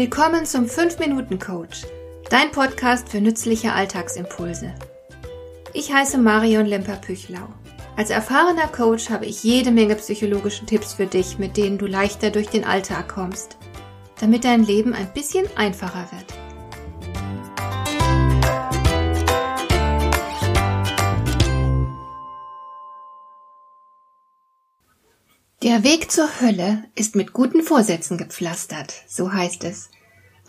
Willkommen zum 5-Minuten-Coach, dein Podcast für nützliche Alltagsimpulse. Ich heiße Marion Lemper-Püchlau. Als erfahrener Coach habe ich jede Menge psychologische Tipps für dich, mit denen du leichter durch den Alltag kommst, damit dein Leben ein bisschen einfacher wird. Der Weg zur Hölle ist mit guten Vorsätzen gepflastert, so heißt es.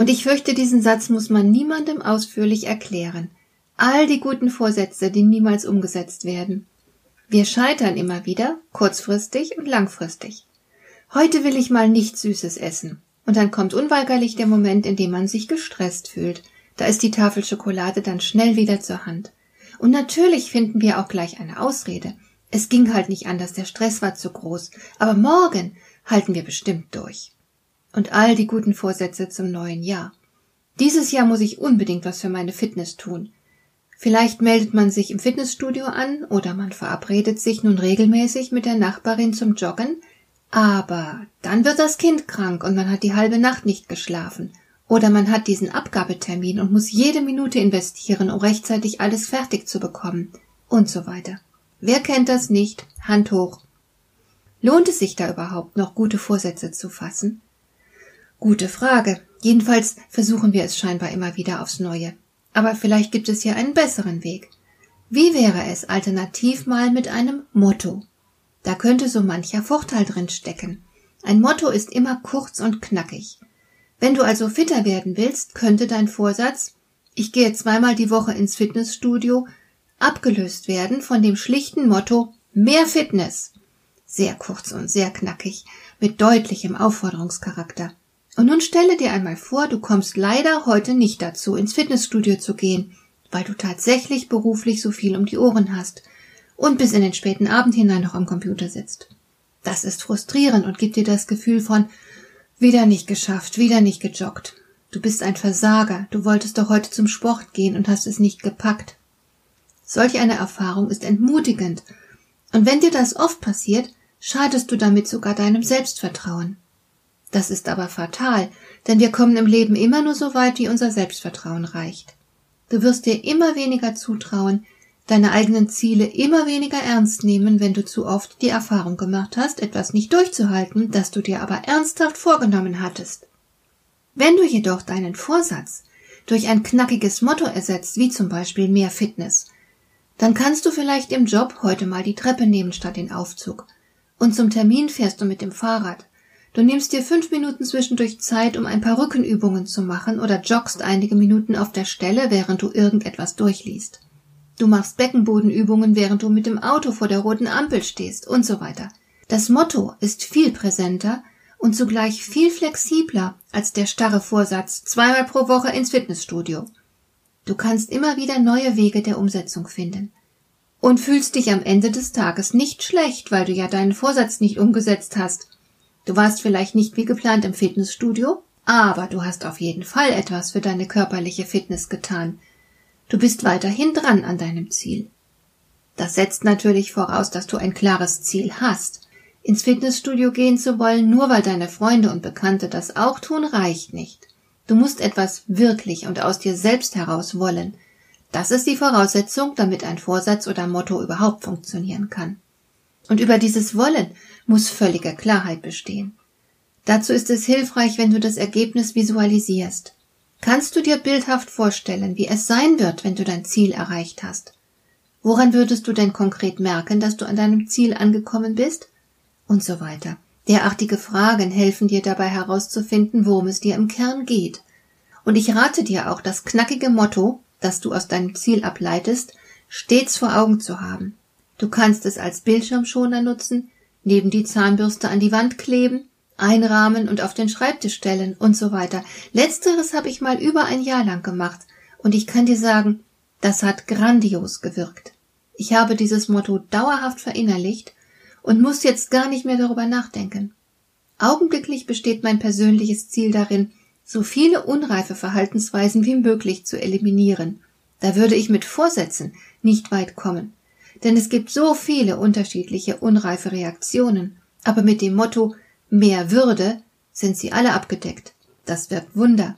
Und ich fürchte, diesen Satz muss man niemandem ausführlich erklären. All die guten Vorsätze, die niemals umgesetzt werden. Wir scheitern immer wieder, kurzfristig und langfristig. Heute will ich mal nichts Süßes essen. Und dann kommt unweigerlich der Moment, in dem man sich gestresst fühlt. Da ist die Tafel Schokolade dann schnell wieder zur Hand. Und natürlich finden wir auch gleich eine Ausrede. Es ging halt nicht anders, der Stress war zu groß. Aber morgen halten wir bestimmt durch. Und all die guten Vorsätze zum neuen Jahr. Dieses Jahr muss ich unbedingt was für meine Fitness tun. Vielleicht meldet man sich im Fitnessstudio an oder man verabredet sich nun regelmäßig mit der Nachbarin zum Joggen, aber dann wird das Kind krank und man hat die halbe Nacht nicht geschlafen. Oder man hat diesen Abgabetermin und muss jede Minute investieren, um rechtzeitig alles fertig zu bekommen. Und so weiter. Wer kennt das nicht? Hand hoch. Lohnt es sich da überhaupt noch, gute Vorsätze zu fassen? Gute Frage. Jedenfalls versuchen wir es scheinbar immer wieder aufs Neue. Aber vielleicht gibt es hier einen besseren Weg. Wie wäre es alternativ mal mit einem Motto? Da könnte so mancher Vorteil drin stecken. Ein Motto ist immer kurz und knackig. Wenn du also fitter werden willst, könnte dein Vorsatz, ich gehe zweimal die Woche ins Fitnessstudio, abgelöst werden von dem schlichten Motto Mehr Fitness. Sehr kurz und sehr knackig, mit deutlichem Aufforderungscharakter. Und nun stelle dir einmal vor, du kommst leider heute nicht dazu, ins Fitnessstudio zu gehen, weil du tatsächlich beruflich so viel um die Ohren hast und bis in den späten Abend hinein noch am Computer sitzt. Das ist frustrierend und gibt dir das Gefühl von wieder nicht geschafft, wieder nicht gejoggt. Du bist ein Versager, du wolltest doch heute zum Sport gehen und hast es nicht gepackt. Solch eine Erfahrung ist entmutigend. Und wenn dir das oft passiert, schadest du damit sogar deinem Selbstvertrauen. Das ist aber fatal, denn wir kommen im Leben immer nur so weit, wie unser Selbstvertrauen reicht. Du wirst dir immer weniger zutrauen, deine eigenen Ziele immer weniger ernst nehmen, wenn du zu oft die Erfahrung gemacht hast, etwas nicht durchzuhalten, das du dir aber ernsthaft vorgenommen hattest. Wenn du jedoch deinen Vorsatz durch ein knackiges Motto ersetzt, wie zum Beispiel mehr Fitness, dann kannst du vielleicht im Job heute mal die Treppe nehmen statt den Aufzug. Und zum Termin fährst du mit dem Fahrrad. Du nimmst dir fünf Minuten zwischendurch Zeit, um ein paar Rückenübungen zu machen oder joggst einige Minuten auf der Stelle, während du irgendetwas durchliest. Du machst Beckenbodenübungen, während du mit dem Auto vor der roten Ampel stehst und so weiter. Das Motto ist viel präsenter und zugleich viel flexibler als der starre Vorsatz zweimal pro Woche ins Fitnessstudio. Du kannst immer wieder neue Wege der Umsetzung finden. Und fühlst dich am Ende des Tages nicht schlecht, weil du ja deinen Vorsatz nicht umgesetzt hast. Du warst vielleicht nicht wie geplant im Fitnessstudio, aber du hast auf jeden Fall etwas für deine körperliche Fitness getan. Du bist weiterhin dran an deinem Ziel. Das setzt natürlich voraus, dass du ein klares Ziel hast. Ins Fitnessstudio gehen zu wollen, nur weil deine Freunde und Bekannte das auch tun, reicht nicht. Du musst etwas wirklich und aus dir selbst heraus wollen. Das ist die Voraussetzung, damit ein Vorsatz oder Motto überhaupt funktionieren kann. Und über dieses Wollen muss völlige Klarheit bestehen. Dazu ist es hilfreich, wenn du das Ergebnis visualisierst. Kannst du dir bildhaft vorstellen, wie es sein wird, wenn du dein Ziel erreicht hast? Woran würdest du denn konkret merken, dass du an deinem Ziel angekommen bist? Und so weiter. Derartige Fragen helfen dir dabei herauszufinden, worum es dir im Kern geht. Und ich rate dir auch, das knackige Motto, das du aus deinem Ziel ableitest, stets vor Augen zu haben. Du kannst es als Bildschirmschoner nutzen, neben die Zahnbürste an die Wand kleben, einrahmen und auf den Schreibtisch stellen und so weiter. Letzteres habe ich mal über ein Jahr lang gemacht und ich kann dir sagen, das hat grandios gewirkt. Ich habe dieses Motto dauerhaft verinnerlicht und muss jetzt gar nicht mehr darüber nachdenken. Augenblicklich besteht mein persönliches Ziel darin, so viele unreife Verhaltensweisen wie möglich zu eliminieren. Da würde ich mit Vorsätzen nicht weit kommen. Denn es gibt so viele unterschiedliche unreife Reaktionen. Aber mit dem Motto mehr Würde sind sie alle abgedeckt. Das wirkt Wunder.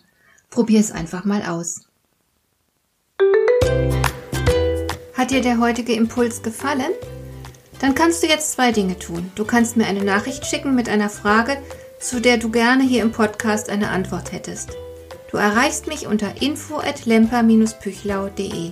Probier es einfach mal aus. Hat dir der heutige Impuls gefallen? Dann kannst du jetzt zwei Dinge tun. Du kannst mir eine Nachricht schicken mit einer Frage, zu der du gerne hier im Podcast eine Antwort hättest. Du erreichst mich unter info at lemper-püchlau.de.